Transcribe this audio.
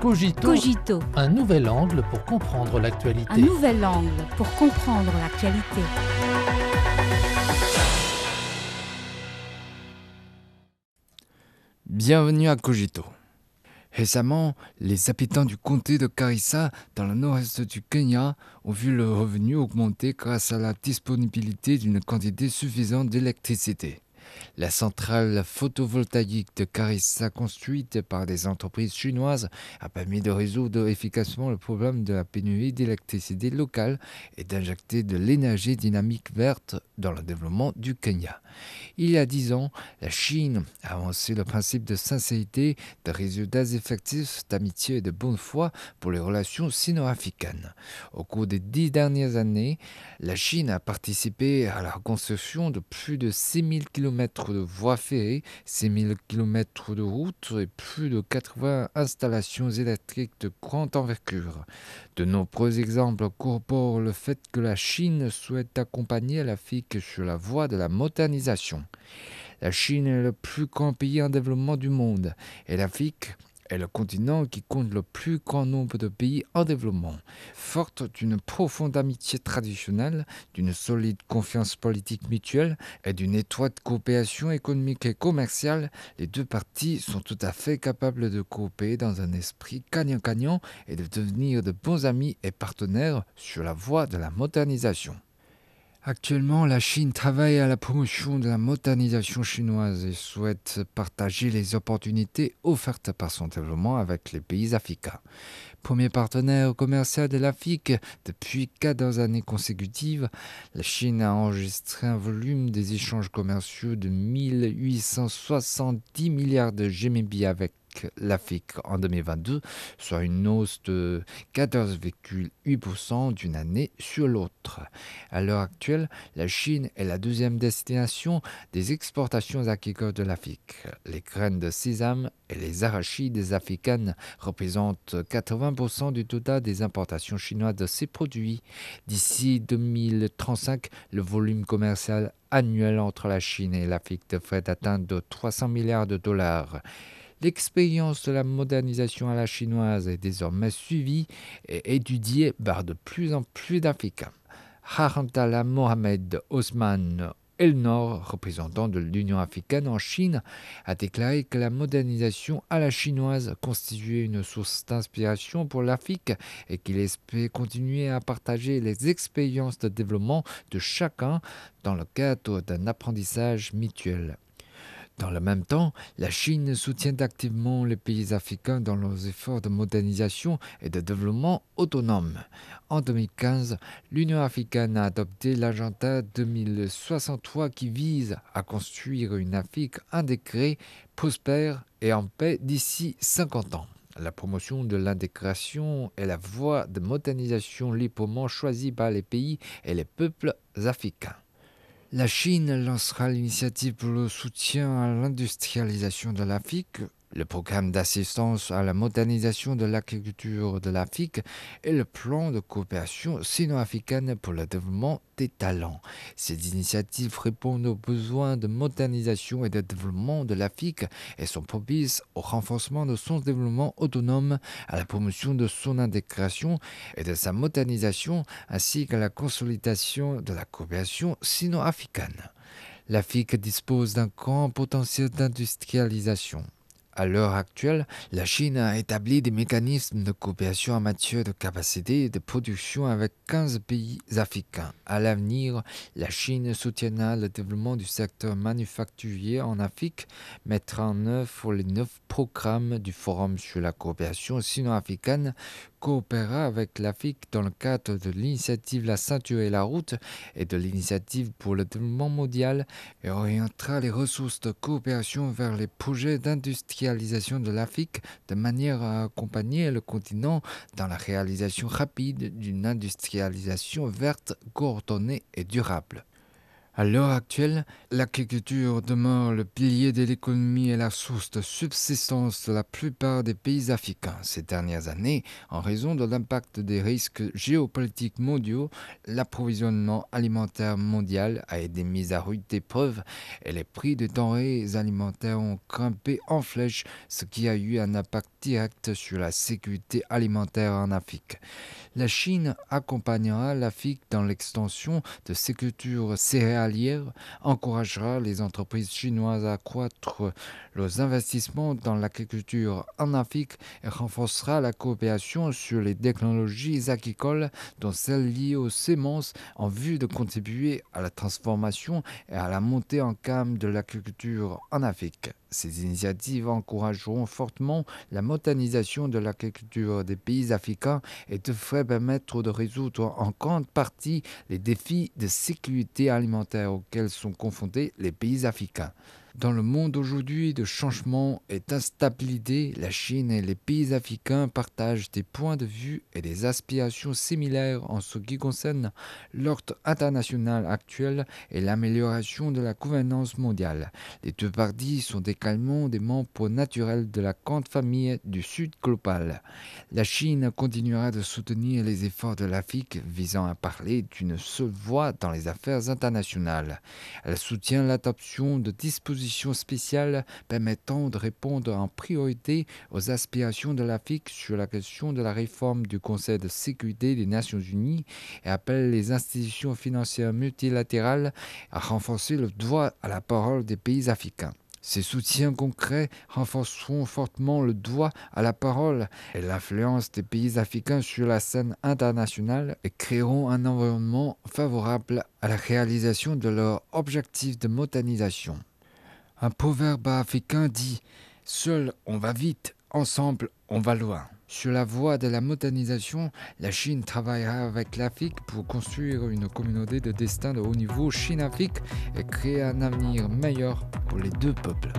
Cogito, Cogito, un nouvel angle pour comprendre l'actualité. un nouvel angle pour comprendre l'actualité. Bienvenue à Cogito. Récemment, les habitants du comté de Garissa, dans le nord-est du Kenya, ont vu le revenu augmenter grâce à la disponibilité d'une quantité suffisante d'électricité. La centrale photovoltaïque de Garissa, construite par des entreprises chinoises, a permis de résoudre efficacement le problème de la pénurie d'électricité locale et d'injecter de l'énergie dynamique verte dans le développement du Kenya. Il y a dix ans, la Chine a avancé le principe de sincérité, de résultats effectifs, d'amitié et de bonne foi pour les relations sino-africaines. Au cours des dix dernières années, la Chine a participé à la construction de plus de 6000 km de voies ferrées, 6000 km de routes et plus de 80 installations électriques de grande envergure. De nombreux exemples corroborent le fait que la Chine souhaite accompagner l'Afrique sur la voie de la modernisation. La Chine est le plus grand pays en développement du monde et l'Afrique est le continent qui compte le plus grand nombre de pays en développement. Forte d'une profonde amitié traditionnelle, d'une solide confiance politique mutuelle et d'une étroite coopération économique et commerciale, les deux parties sont tout à fait capables de coopérer dans un esprit gagnant-gagnant et de devenir de bons amis et partenaires sur la voie de la modernisation. Actuellement, la Chine travaille à la promotion de la modernisation chinoise et souhaite partager les opportunités offertes par son développement avec les pays africains. Premier partenaire commercial de l'Afrique depuis 14 années consécutives, la Chine a enregistré un volume des échanges commerciaux de 1870 milliards de GMB avec l'Afrique en 2022, soit une hausse de 14,8% d'une année sur l'autre. À l'heure actuelle, la Chine est la deuxième destination des exportations agricoles de l'Afrique. Les graines de sésame et les arachides africaines représentent 80% du total des importations chinoises de ces produits. D'ici 2035, le volume commercial annuel entre la Chine et l'Afrique devrait atteindre 300 milliards de dollars. L'expérience de la modernisation à la chinoise est désormais suivie et étudiée par de plus en plus d'Africains. Harantala Mohamed Osman Elnor, représentant de l'Union africaine en Chine, a déclaré que la modernisation à la chinoise constituait une source d'inspiration pour l'Afrique et qu'il espérait continuer à partager les expériences de développement de chacun dans le cadre d'un apprentissage mutuel. Dans le même temps, la Chine soutient activement les pays africains dans leurs efforts de modernisation et de développement autonome. En 2015, l'Union africaine a adopté l'agenda 2063 qui vise à construire une Afrique intégrée, prospère et en paix d'ici 50 ans. La promotion de l'intégration est la voie de modernisation librement choisie par les pays et les peuples africains. La Chine lancera l'initiative pour le soutien à l'industrialisation de l'Afrique, le programme d'assistance à la modernisation de l'agriculture de l'Afrique et le plan de coopération sino-africaine pour le développement des talents. Ces initiatives répondent aux besoins de modernisation et de développement de l'Afrique et sont propices au renforcement de son développement autonome, à la promotion de son intégration et de sa modernisation, ainsi qu'à la consolidation de la coopération sino-africaine. L'Afrique dispose d'un grand potentiel d'industrialisation. À l'heure actuelle, la Chine a établi des mécanismes de coopération en matière de capacité de production avec 15 pays africains. À l'avenir, la Chine soutiendra le développement du secteur manufacturier en Afrique, mettra en œuvre les neuf programmes du Forum sur la coopération sino-africaine, coopérera avec l'Afrique dans le cadre de l'initiative La ceinture et la route et de l'initiative pour le développement mondial et orientera les ressources de coopération vers les projets de l'Afrique de manière à accompagner le continent dans la réalisation rapide d'une industrialisation verte, coordonnée et durable. À l'heure actuelle, l'agriculture demeure le pilier de l'économie et la source de subsistance de la plupart des pays africains. Ces dernières années, en raison de l'impact des risques géopolitiques mondiaux, l'approvisionnement alimentaire mondial a été mis à rude épreuve et les prix des denrées alimentaires ont grimpé en flèche, ce qui a eu un impact direct sur la sécurité alimentaire en Afrique. La Chine accompagnera l'Afrique dans l'extension de ses cultures encouragera les entreprises chinoises à accroître leurs investissements dans l'agriculture en Afrique et renforcera la coopération sur les technologies agricoles, dont celles liées aux semences, en vue de contribuer à la transformation et à la montée en gamme de l'agriculture en Afrique. Ces initiatives encourageront fortement la modernisation de l'agriculture des pays africains et devraient permettre de résoudre en grande partie les défis de sécurité alimentaire auxquels sont confrontés les pays africains. Dans le monde aujourd'hui de changement et d'instabilité, la Chine et les pays africains partagent des points de vue et des aspirations similaires en ce qui concerne l'ordre international actuel et l'amélioration de la gouvernance mondiale. Les deux parties sont également des membres naturels de la grande famille du Sud global. La Chine continuera de soutenir les efforts de l'Afrique visant à parler d'une seule voix dans les affaires internationales. Elle soutient l'adoption de dispositions spéciale permettant de répondre en priorité aux aspirations de l'Afrique sur la question de la réforme du Conseil de sécurité des Nations Unies et appelle les institutions financières multilatérales à renforcer le droit à la parole des pays africains. Ces soutiens concrets renforceront fortement le droit à la parole et l'influence des pays africains sur la scène internationale et créeront un environnement favorable à la réalisation de leurs objectifs de modernisation. Un proverbe africain dit Seul on va vite, ensemble on va loin. Sur la voie de la modernisation, la Chine travaillera avec l'Afrique pour construire une communauté de destin de haut niveau Chine-Afrique et créer un avenir meilleur pour les deux peuples.